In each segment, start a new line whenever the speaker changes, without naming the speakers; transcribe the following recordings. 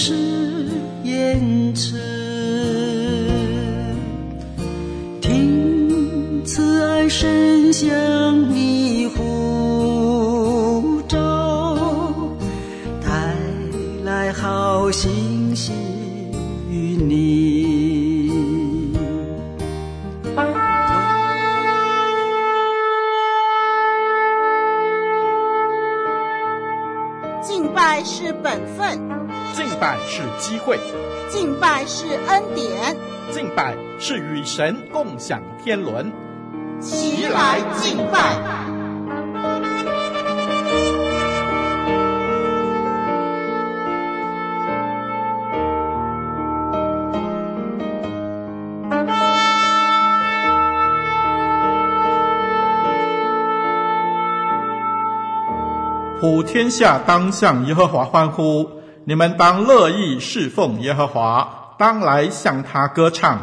真实言辞。听慈爱声响你呼召，带来好信息与你。
拜是机会，
敬拜是
恩典，
敬拜是与神共享天伦。
齐来敬拜。
普天下当向耶和华欢呼，你们当乐意侍奉耶和华，当来向他歌唱。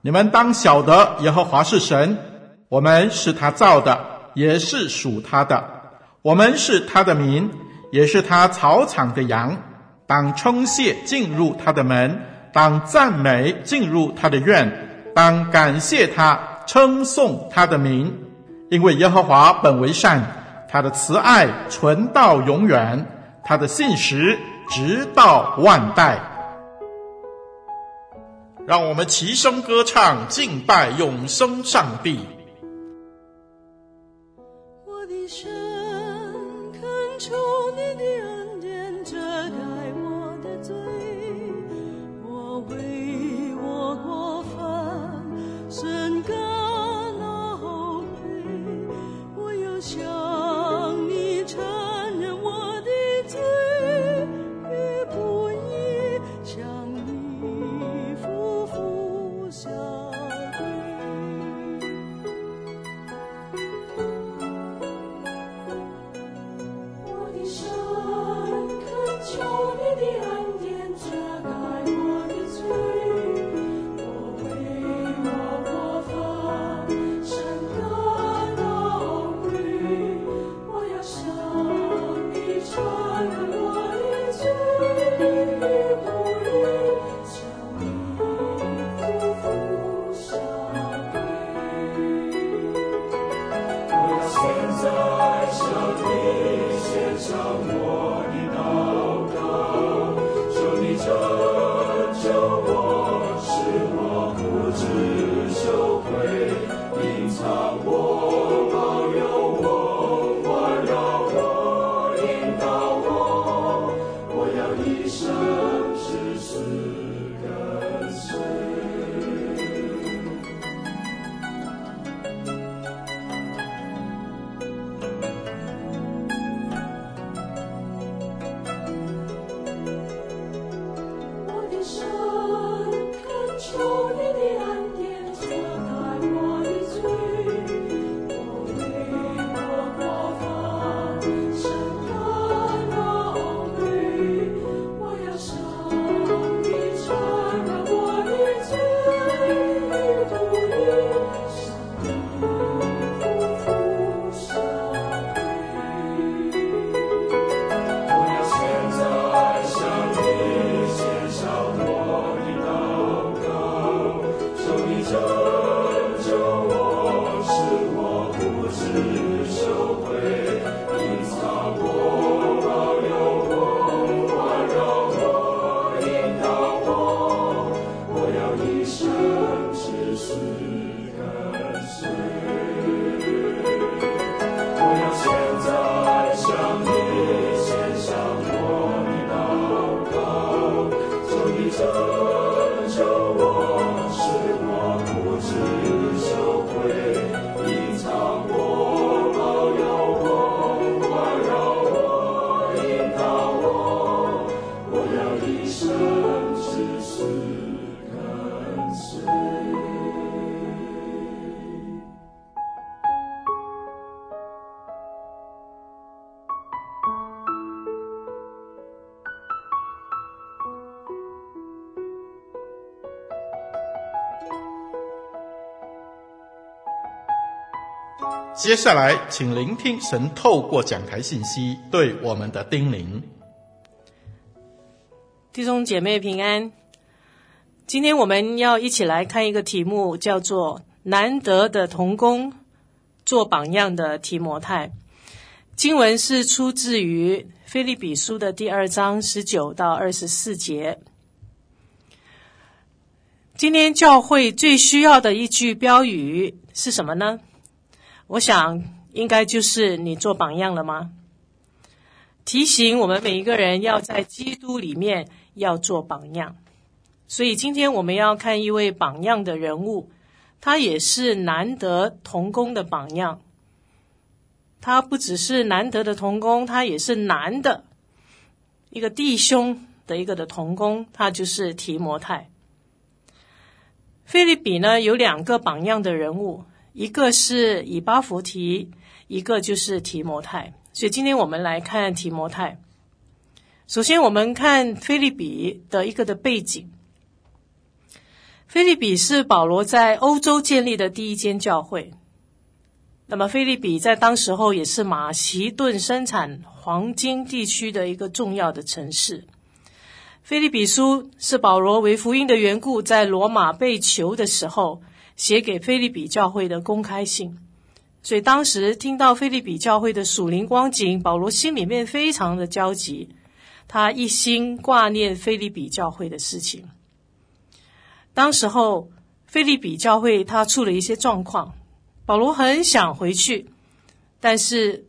你们当晓得耶和华是神，我们是他造的，也是属他的。我们是他的民，也是他草场的羊。当称谢进入他的门，当赞美进入他的院，当感谢他，称颂他的名，因为耶和华本为善。他的慈爱存到永远，他的信实直到万代。让我们齐声歌唱，敬拜永生上帝。
我的神，恳求你的恩
接下来，请聆听神透过讲台信息对我们的叮咛。
弟兄姐妹平安。今天我们要一起来看一个题目，叫做“难得的童工，做榜样的提摩太”。经文是出自于腓利比书的第二章十九到二十四节。今天教会最需要的一句标语是什么呢？我想，应该就是你做榜样了吗？提醒我们每一个人要在基督里面要做榜样。所以今天我们要看一位榜样的人物，他也是难得同工的榜样。他不只是难得的同工，他也是难的一个弟兄的一个的同工，他就是提摩太。腓立比呢，有两个榜样的人物。一个是以巴弗提，一个就是提摩太。所以今天我们来看提摩太。首先，我们看腓立比的一个的背景。腓立比是保罗在欧洲建立的第一间教会。那么，腓立比在当时候也是马其顿生产黄金地区的一个重要的城市。腓立比书是保罗为福音的缘故，在罗马被囚的时候。写给腓利比教会的公开信，所以当时听到腓利比教会的属灵光景，保罗心里面非常的焦急，他一心挂念腓利比教会的事情。当时候腓利比教会他出了一些状况，保罗很想回去，但是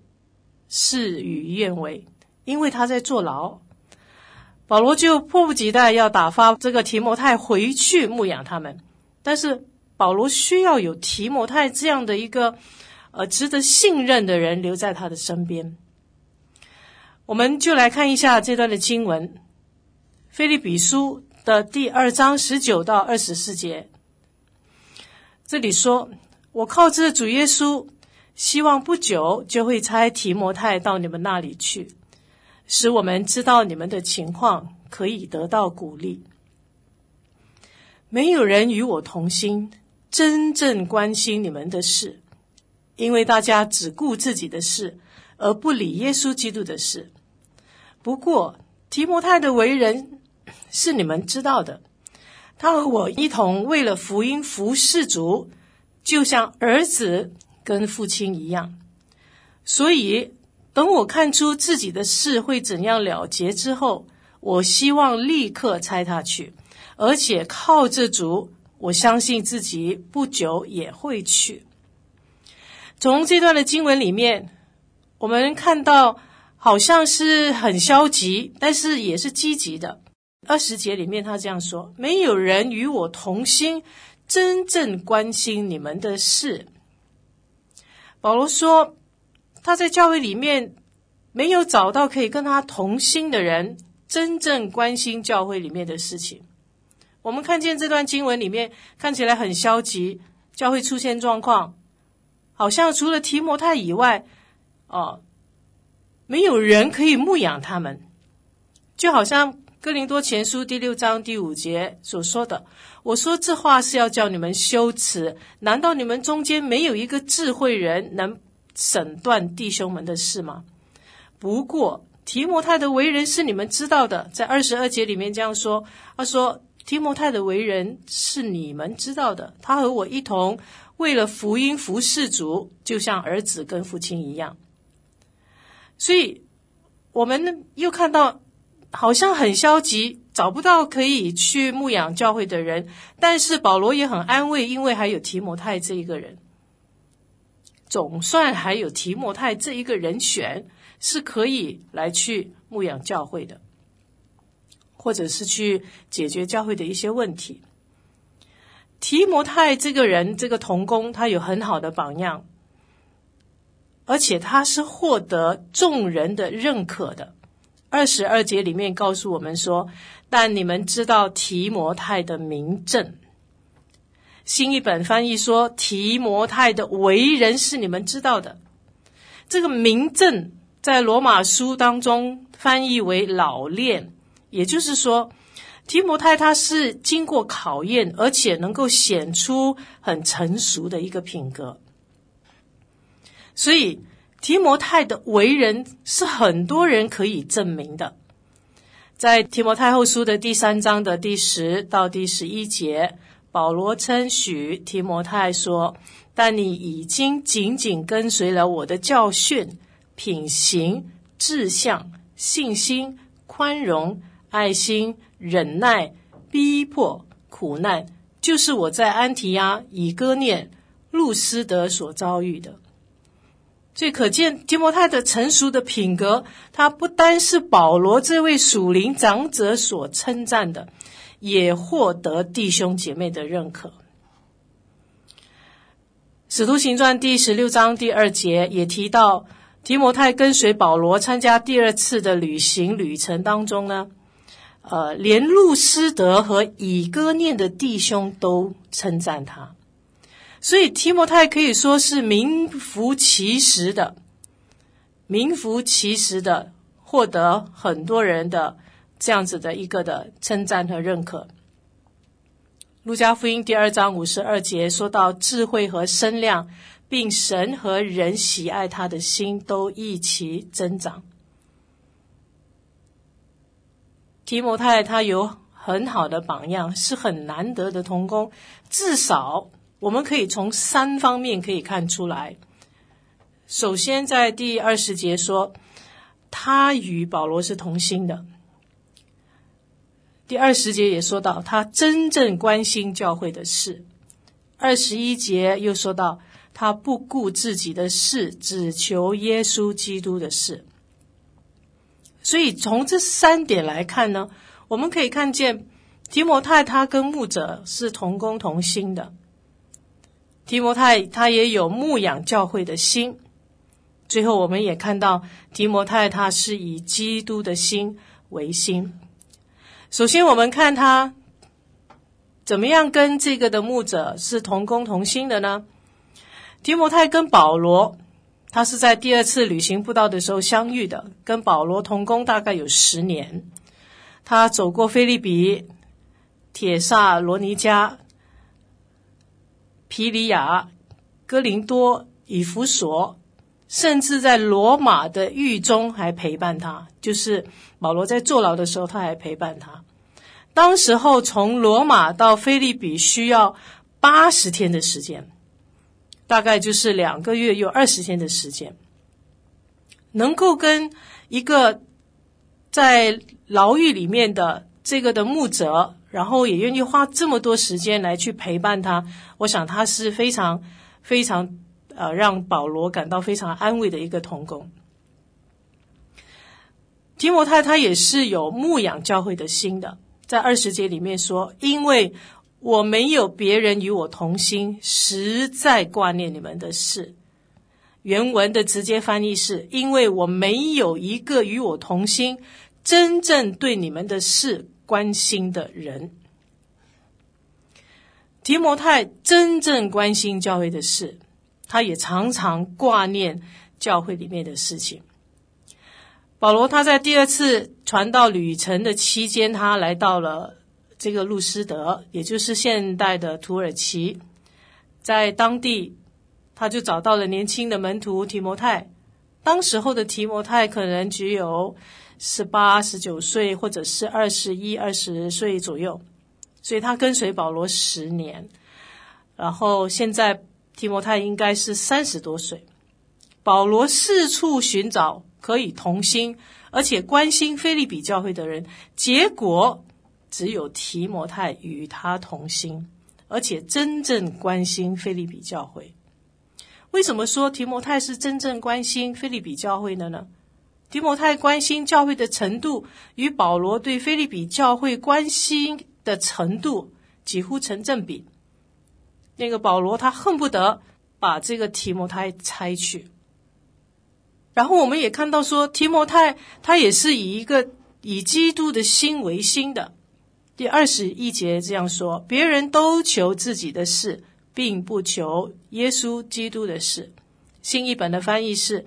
事与愿违，因为他在坐牢，保罗就迫不及待要打发这个提摩太回去牧养他们，但是。保罗需要有提摩太这样的一个呃值得信任的人留在他的身边。我们就来看一下这段的经文，《腓立比书》的第二章十九到二十四节。这里说：“我靠着主耶稣，希望不久就会差提摩太到你们那里去，使我们知道你们的情况，可以得到鼓励。没有人与我同心。”真正关心你们的事，因为大家只顾自己的事，而不理耶稣基督的事。不过提摩太的为人 是你们知道的，他和我一同为了福音服侍主，就像儿子跟父亲一样。所以等我看出自己的事会怎样了结之后，我希望立刻差他去，而且靠着主。我相信自己不久也会去。从这段的经文里面，我们看到好像是很消极，但是也是积极的。二十节里面他这样说：“没有人与我同心，真正关心你们的事。”保罗说他在教会里面没有找到可以跟他同心的人，真正关心教会里面的事情。我们看见这段经文里面看起来很消极，教会出现状况，好像除了提摩太以外，哦，没有人可以牧养他们，就好像哥林多前书第六章第五节所说的：“我说这话是要叫你们羞耻，难道你们中间没有一个智慧人能审断弟兄们的事吗？”不过提摩太的为人是你们知道的，在二十二节里面这样说，他说。提摩太的为人是你们知道的，他和我一同为了福音服侍主，就像儿子跟父亲一样。所以，我们又看到好像很消极，找不到可以去牧养教会的人。但是保罗也很安慰，因为还有提摩太这一个人，总算还有提摩太这一个人选是可以来去牧养教会的。或者是去解决教会的一些问题。提摩太这个人，这个童工，他有很好的榜样，而且他是获得众人的认可的。二十二节里面告诉我们说：“但你们知道提摩太的名正。”新译本翻译说：“提摩太的为人是你们知道的。”这个名正在罗马书当中翻译为老练。也就是说，提摩太他是经过考验，而且能够显出很成熟的一个品格。所以提摩太的为人是很多人可以证明的。在提摩太后书的第三章的第十到第十一节，保罗称许提摩太说：“但你已经紧紧跟随了我的教训、品行、志向、信心、宽容、爱心、忍耐、逼迫、苦难，就是我在安提阿、以哥念、路斯德所遭遇的。”最可见提摩太的成熟的品格，他不单是保罗这位属灵长者所称赞的，也获得弟兄姐妹的认可。使徒行传第十六章第二节也提到，提摩太跟随保罗参加第二次的旅行旅程当中呢，呃，连路斯德和以哥念的弟兄都称赞他。所以提摩太可以说是名副其实的，名副其实的获得很多人的这样子的一个的称赞和认可。路加福音第二章五十二节说到智慧和身量，并神和人喜爱他的心都一起增长。提摩太他有很好的榜样，是很难得的同工，至少。我们可以从三方面可以看出来。首先，在第二十节说，他与保罗是同心的。第二十节也说到，他真正关心教会的事。二十一节又说到，他不顾自己的事，只求耶稣基督的事。所以，从这三点来看呢，我们可以看见提摩太他跟牧者是同工同心的。提摩太他也有牧养教会的心，最后我们也看到提摩太他是以基督的心为心。首先，我们看他怎么样跟这个的牧者是同工同心的呢？提摩太跟保罗，他是在第二次旅行布道的时候相遇的，跟保罗同工大概有十年。他走过腓立比、铁萨罗尼迦。皮里亚、哥林多、以弗所，甚至在罗马的狱中还陪伴他。就是保罗在坐牢的时候，他还陪伴他。当时候从罗马到腓立比需要八十天的时间，大概就是两个月又二十天的时间，能够跟一个在牢狱里面的这个的牧者。然后也愿意花这么多时间来去陪伴他，我想他是非常非常呃让保罗感到非常安慰的一个同工。提摩太他也是有牧养教会的心的，在二十节里面说：“因为我没有别人与我同心，实在挂念你们的事。”原文的直接翻译是：“因为我没有一个与我同心，真正对你们的事。”关心的人，提摩太真正关心教会的事，他也常常挂念教会里面的事情。保罗他在第二次传道旅程的期间，他来到了这个路斯德，也就是现代的土耳其，在当地他就找到了年轻的门徒提摩太。当时候的提摩太可能只有。十八、十九岁，或者是二十一、二十岁左右，所以他跟随保罗十年。然后现在提摩太应该是三十多岁。保罗四处寻找可以同心，而且关心腓利比教会的人，结果只有提摩太与他同心，而且真正关心腓利比教会。为什么说提摩太是真正关心腓利比教会的呢？提摩太关心教会的程度，与保罗对腓利比教会关心的程度几乎成正比。那个保罗他恨不得把这个提摩太拆去。然后我们也看到说，提摩太他也是以一个以基督的心为心的。第二十一节这样说：别人都求自己的事，并不求耶稣基督的事。新译本的翻译是。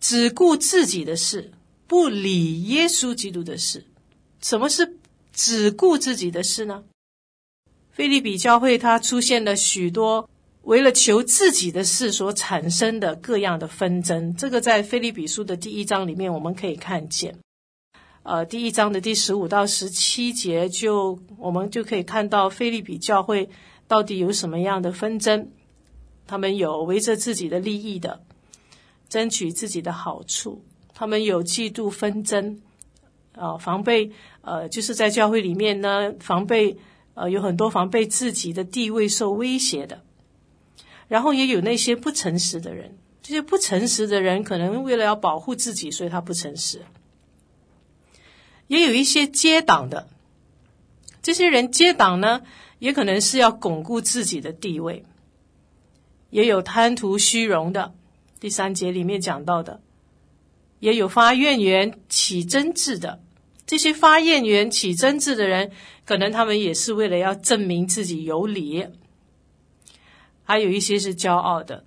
只顾自己的事，不理耶稣基督的事。什么是只顾自己的事呢？腓利比教会它出现了许多为了求自己的事所产生的各样的纷争，这个在腓利比书的第一章里面我们可以看见。呃，第一章的第十五到十七节就，我们就可以看到腓利比教会到底有什么样的纷争。他们有围着自己的利益的，争取自己的好处；他们有嫉妒纷争，啊、呃，防备，呃，就是在教会里面呢，防备，呃，有很多防备自己的地位受威胁的。然后也有那些不诚实的人，这些不诚实的人可能为了要保护自己，所以他不诚实。也有一些接党的，这些人接党呢，也可能是要巩固自己的地位。也有贪图虚荣的，第三节里面讲到的，也有发怨言、起争执的。这些发怨言、起争执的人，可能他们也是为了要证明自己有理。还有一些是骄傲的，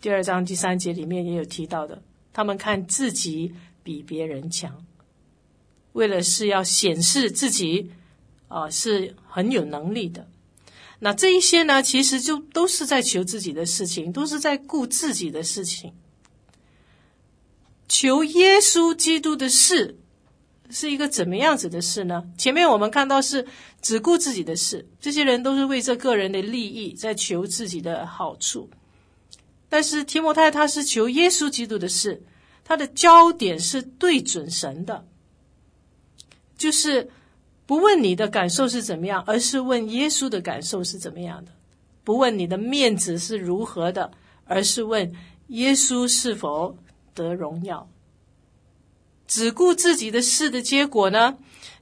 第二章第三节里面也有提到的，他们看自己比别人强，为了是要显示自己啊、是很有能力的。那这一些呢，其实就都是在求自己的事情，都是在顾自己的事情，求耶稣基督的事。是一个怎么样子的事呢？前面我们看到是只顾自己的事，这些人都是为这个人的利益在求自己的好处。但是提摩太他是求耶稣基督的事，他的焦点是对准神的，就是不问你的感受是怎么样，而是问耶稣的感受是怎么样的；不问你的面子是如何的，而是问耶稣是否得荣耀。只顾自己的事的结果呢，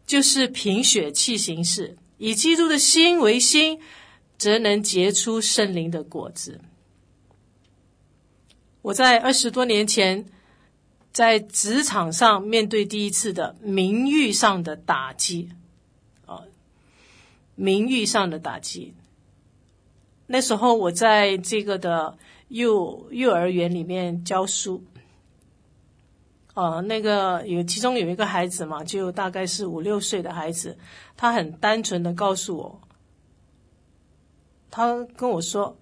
就是凭血气行事；以基督的心为心，则能结出圣灵的果子。我在二十多年前在职场上面对第一次的名誉上的打击，啊，名誉上的打击。那时候我在这个的幼幼儿园里面教书。啊，那个有其中有一个孩子嘛，就大概是五六岁的孩子，他很单纯的告诉我，他跟我说：“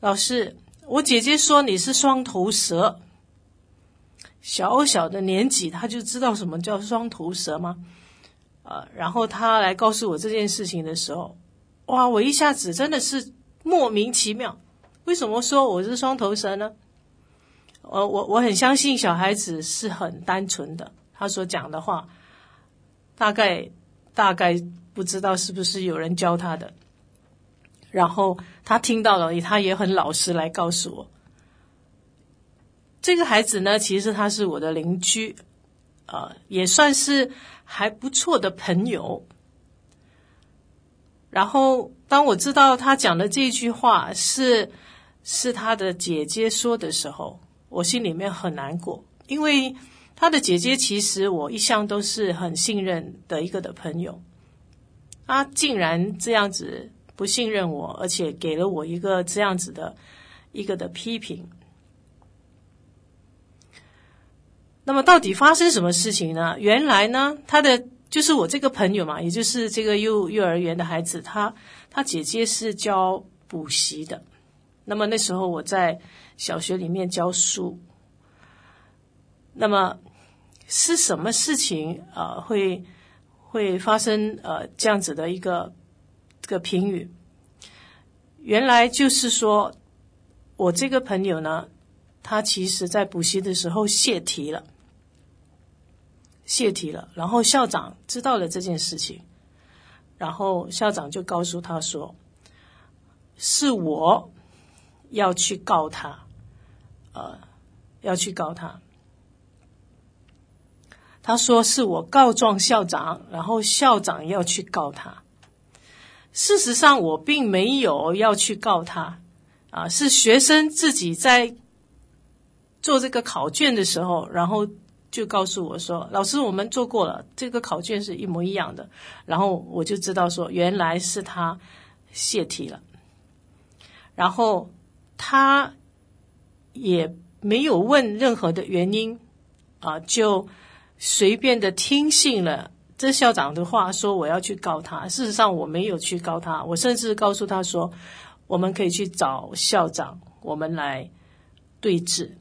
老师，我姐姐说你是双头蛇。”小小的年纪他就知道什么叫双头蛇吗？呃，然后他来告诉我这件事情的时候，哇，我一下子真的是莫名其妙，为什么说我是双头蛇呢？我我我很相信小孩子是很单纯的，他所讲的话，大概大概不知道是不是有人教他的，然后他听到了，他也很老实来告诉我。这个孩子呢，其实他是我的邻居，呃，也算是还不错的朋友。然后当我知道他讲的这句话是是他的姐姐说的时候，我心里面很难过，因为他的姐姐其实我一向都是很信任的一个的朋友，他竟然这样子不信任我，而且给了我一个这样子的一个的批评。那么到底发生什么事情呢？原来呢，他的就是我这个朋友嘛，也就是这个幼幼儿园的孩子，他他姐姐是教补习的。那么那时候我在小学里面教书，那么是什么事情呃会会发生呃这样子的一个这个评语？原来就是说我这个朋友呢，他其实在补习的时候泄题了，泄题了，然后校长知道了这件事情，然后校长就告诉他说：“是我。”要去告他，呃，要去告他。他说是我告状校长，然后校长要去告他。事实上，我并没有要去告他，啊，是学生自己在做这个考卷的时候，然后就告诉我说：“老师，我们做过了，这个考卷是一模一样的。”然后我就知道说，原来是他泄题了，然后。他也没有问任何的原因，啊，就随便的听信了这校长的话，说我要去告他。事实上，我没有去告他，我甚至告诉他说，我们可以去找校长，我们来对质，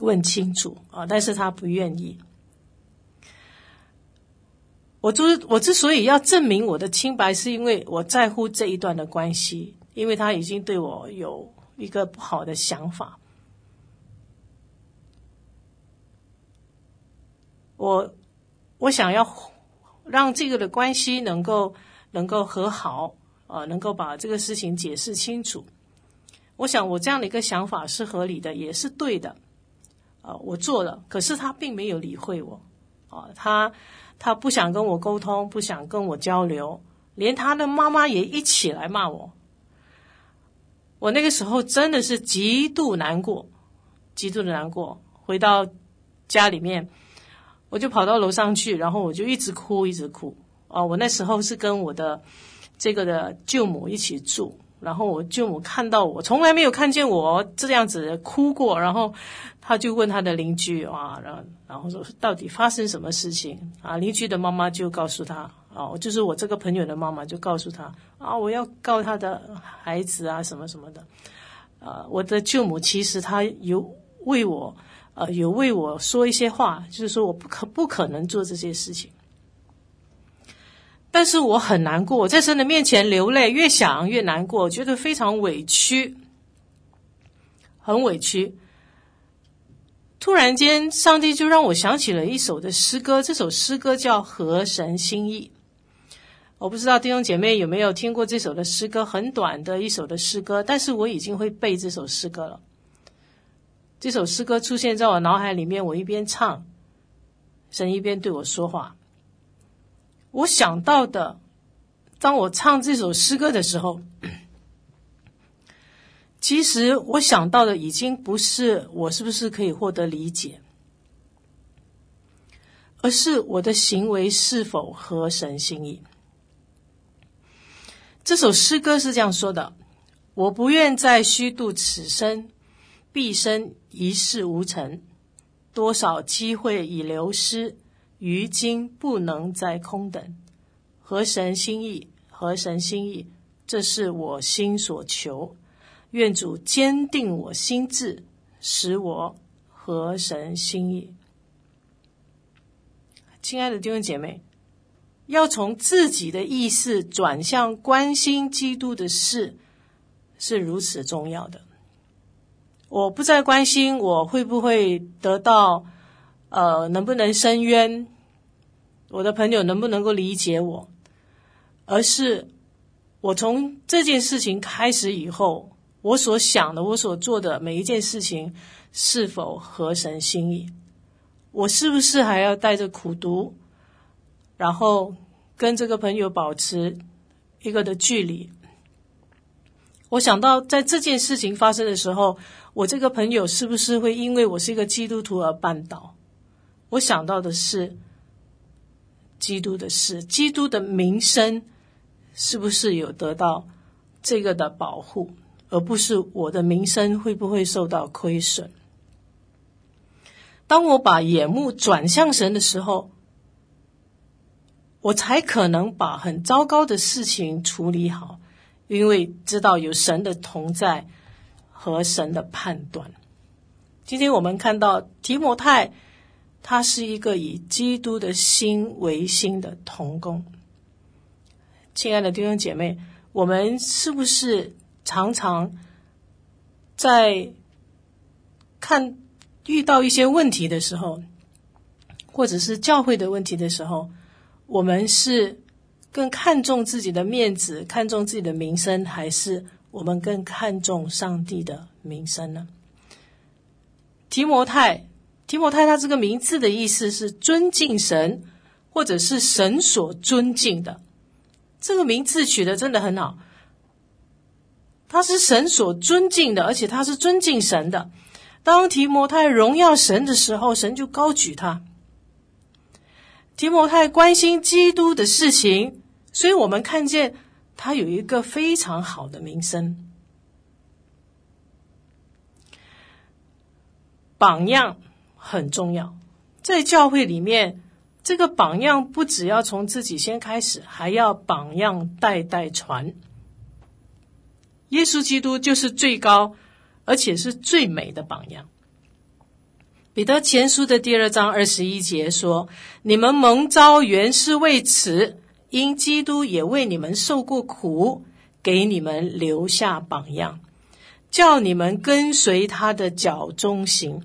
问清楚啊。但是他不愿意。我之我之所以要证明我的清白，是因为我在乎这一段的关系，因为他已经对我有一个不好的想法。我我想要让这个的关系能够能够和好啊，能够把这个事情解释清楚。我想我这样的一个想法是合理的，也是对的啊。我做了，可是他并没有理会我啊，他。他不想跟我沟通，不想跟我交流，连他的妈妈也一起来骂我。我那个时候真的是极度难过，极度的难过。回到家里面，我就跑到楼上去，然后我就一直哭，一直哭。哦，我那时候是跟我的这个的舅母一起住。然后我舅母看到我，从来没有看见我这样子哭过。然后他就问他的邻居啊，然后然后说到底发生什么事情啊？邻居的妈妈就告诉他啊，就是我这个朋友的妈妈就告诉他啊，我要告他的孩子啊，什么什么的。啊，我的舅母其实她有为我呃有为我说一些话，就是说我不可不可能做这些事情。但是我很难过，我在神的面前流泪，越想越难过，觉得非常委屈，很委屈。突然间，上帝就让我想起了一首的诗歌，这首诗歌叫《合神心意》。我不知道弟兄姐妹有没有听过这首的诗歌，很短的一首的诗歌，但是我已经会背这首诗歌了。这首诗歌出现在我脑海里面，我一边唱，神一边对我说话。我想到的，当我唱这首诗歌的时候，其实我想到的已经不是我是不是可以获得理解，而是我的行为是否合神心意。这首诗歌是这样说的：“我不愿再虚度此生，毕生一事无成，多少机会已流失。”于今不能再空等，合神心意，合神心意，这是我心所求。愿主坚定我心志，使我合神心意。亲爱的弟兄姐妹，要从自己的意识转向关心基督的事，是如此重要的。我不再关心我会不会得到。呃，能不能伸冤？我的朋友能不能够理解我？而是我从这件事情开始以后，我所想的，我所做的每一件事情是否合神心意？我是不是还要带着苦读，然后跟这个朋友保持一个的距离？我想到在这件事情发生的时候，我这个朋友是不是会因为我是一个基督徒而绊倒？我想到的是基督的事，基督的名声是不是有得到这个的保护，而不是我的名声会不会受到亏损？当我把眼目转向神的时候，我才可能把很糟糕的事情处理好，因为知道有神的同在和神的判断。今天我们看到提摩太。他是一个以基督的心为心的童工。亲爱的弟兄姐妹，我们是不是常常在看遇到一些问题的时候，或者是教会的问题的时候，我们是更看重自己的面子，看重自己的名声，还是我们更看重上帝的名声呢？提摩太。提摩太，他这个名字的意思是尊敬神，或者是神所尊敬的。这个名字取得真的很好，他是神所尊敬的，而且他是尊敬神的。当提摩太荣耀神的时候，神就高举他。提摩太关心基督的事情，所以我们看见他有一个非常好的名声，榜样。很重要，在教会里面，这个榜样不只要从自己先开始，还要榜样代代传。耶稣基督就是最高而且是最美的榜样。彼得前书的第二章二十一节说：“你们蒙召原是为此，因基督也为你们受过苦，给你们留下榜样，叫你们跟随他的脚踪行。”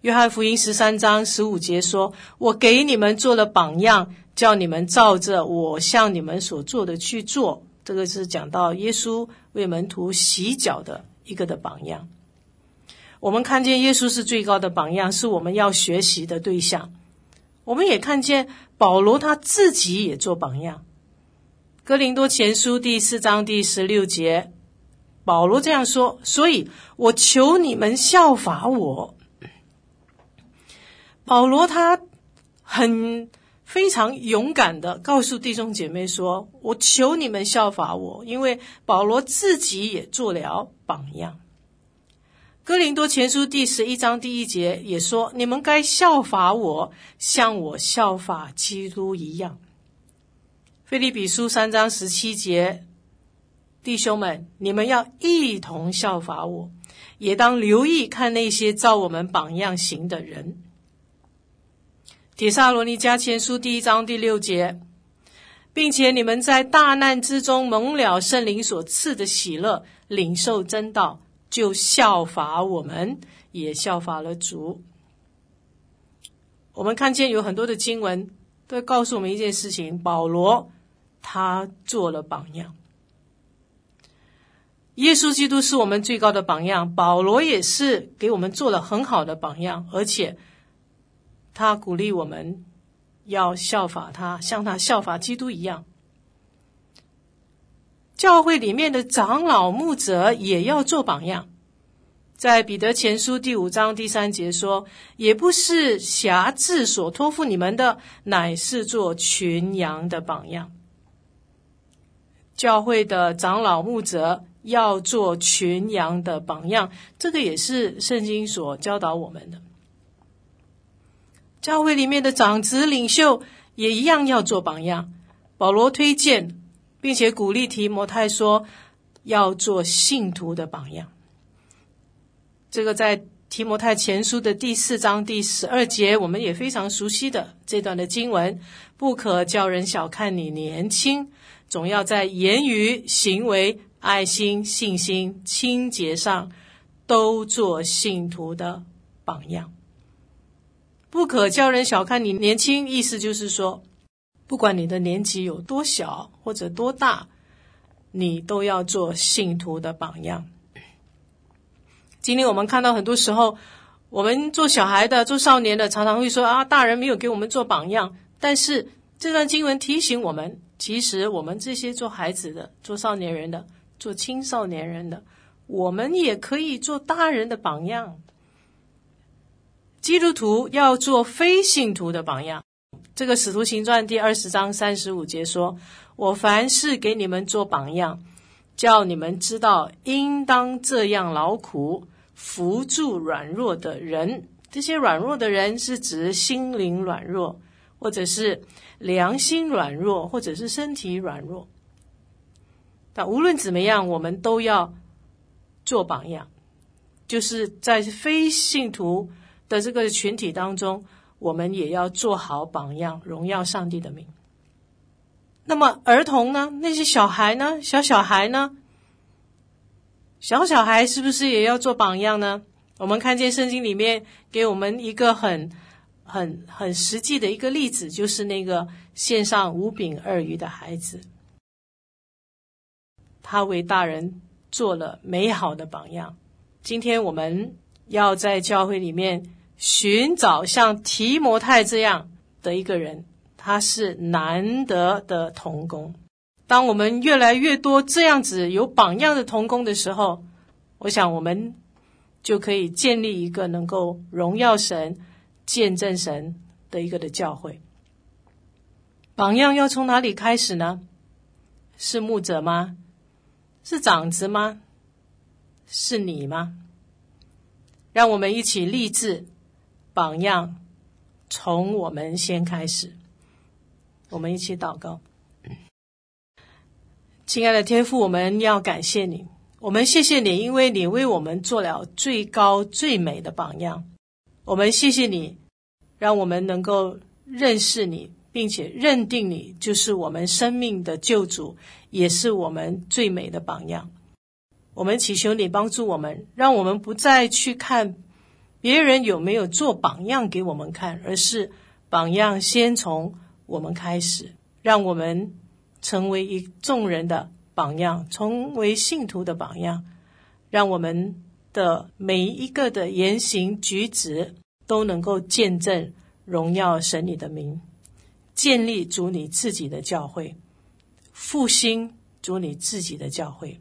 约翰福音十三章十五节说：“我给你们做了榜样，叫你们照着我向你们所做的去做。”这个是讲到耶稣为门徒洗脚的一个的榜样。我们看见耶稣是最高的榜样，是我们要学习的对象。我们也看见保罗他自己也做榜样。哥林多前书第四章第十六节，保罗这样说：“所以我求你们效法我。”保罗他很非常勇敢的告诉弟兄姐妹说：“我求你们效法我，因为保罗自己也做了榜样。”哥林多前书第十一章第一节也说：“你们该效法我，像我效法基督一样。”腓立比书三章十七节，弟兄们，你们要一同效法我，也当留意看那些照我们榜样行的人。帖撒罗尼迦前书第一章第六节，并且你们在大难之中蒙了圣灵所赐的喜乐，领受真道。就效法我们，也效法了主。我们看见有很多的经文都告诉我们一件事情：保罗他做了榜样。耶稣基督是我们最高的榜样，保罗也是给我们做了很好的榜样，而且他鼓励我们要效法他，像他效法基督一样。教会里面的长老牧者也要做榜样，在彼得前书第五章第三节说：“也不是辖制所托付你们的，乃是做群羊的榜样。”教会的长老牧者要做群羊的榜样，这个也是圣经所教导我们的。教会里面的长子领袖也一样要做榜样。保罗推荐。并且鼓励提摩太说，要做信徒的榜样。这个在提摩太前书的第四章第十二节，我们也非常熟悉的这段的经文：不可叫人小看你年轻，总要在言语、行为、爱心、信心、清洁上，都做信徒的榜样。不可叫人小看你年轻，意思就是说。不管你的年纪有多小或者多大，你都要做信徒的榜样。今天我们看到很多时候，我们做小孩的、做少年的，常常会说啊，大人没有给我们做榜样。但是这段经文提醒我们，其实我们这些做孩子的、做少年人的、做青少年人的，我们也可以做大人的榜样。基督徒要做非信徒的榜样。这个《使徒行传》第二十章三十五节说：“我凡事给你们做榜样，叫你们知道应当这样劳苦，扶助软弱的人。这些软弱的人是指心灵软弱，或者是良心软弱，或者是身体软弱。但无论怎么样，我们都要做榜样，就是在非信徒的这个群体当中。”我们也要做好榜样，荣耀上帝的名。那么儿童呢？那些小孩呢？小小孩呢？小小孩是不是也要做榜样呢？我们看见圣经里面给我们一个很、很、很实际的一个例子，就是那个献上五饼二鱼的孩子，他为大人做了美好的榜样。今天我们要在教会里面。寻找像提摩太这样的一个人，他是难得的童工。当我们越来越多这样子有榜样的童工的时候，我想我们就可以建立一个能够荣耀神、见证神的一个的教会。榜样要从哪里开始呢？是牧者吗？是长子吗？是你吗？让我们一起立志。榜样从我们先开始，我们一起祷告。亲爱的天父，我们要感谢你，我们谢谢你，因为你为我们做了最高最美的榜样。我们谢谢你，让我们能够认识你，并且认定你就是我们生命的救主，也是我们最美的榜样。我们祈求你帮助我们，让我们不再去看别人有没有做榜样给我们看，而是榜样先从我们开始，让我们成为一众人的榜样，成为信徒的榜样，让我们。的每一个的言行举止都能够见证荣耀神你的名，建立主你自己的教会，复兴主你自己的教会。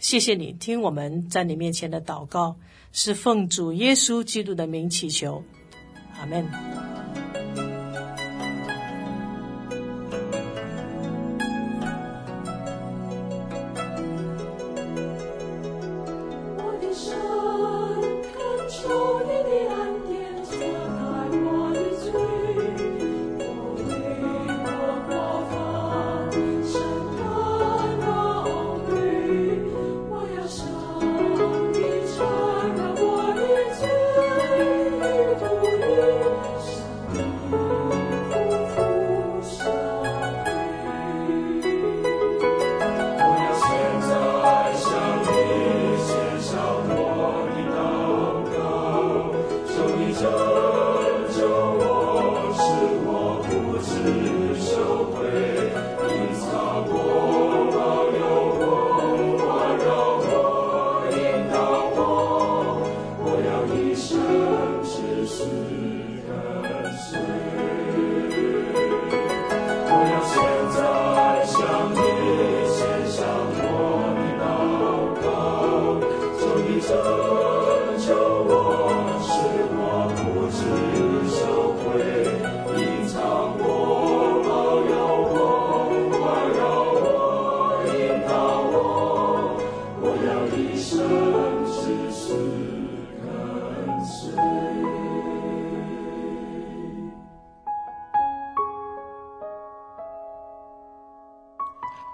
谢谢你听我们在你面前的祷告，是奉主耶稣基督的名祈求，阿门。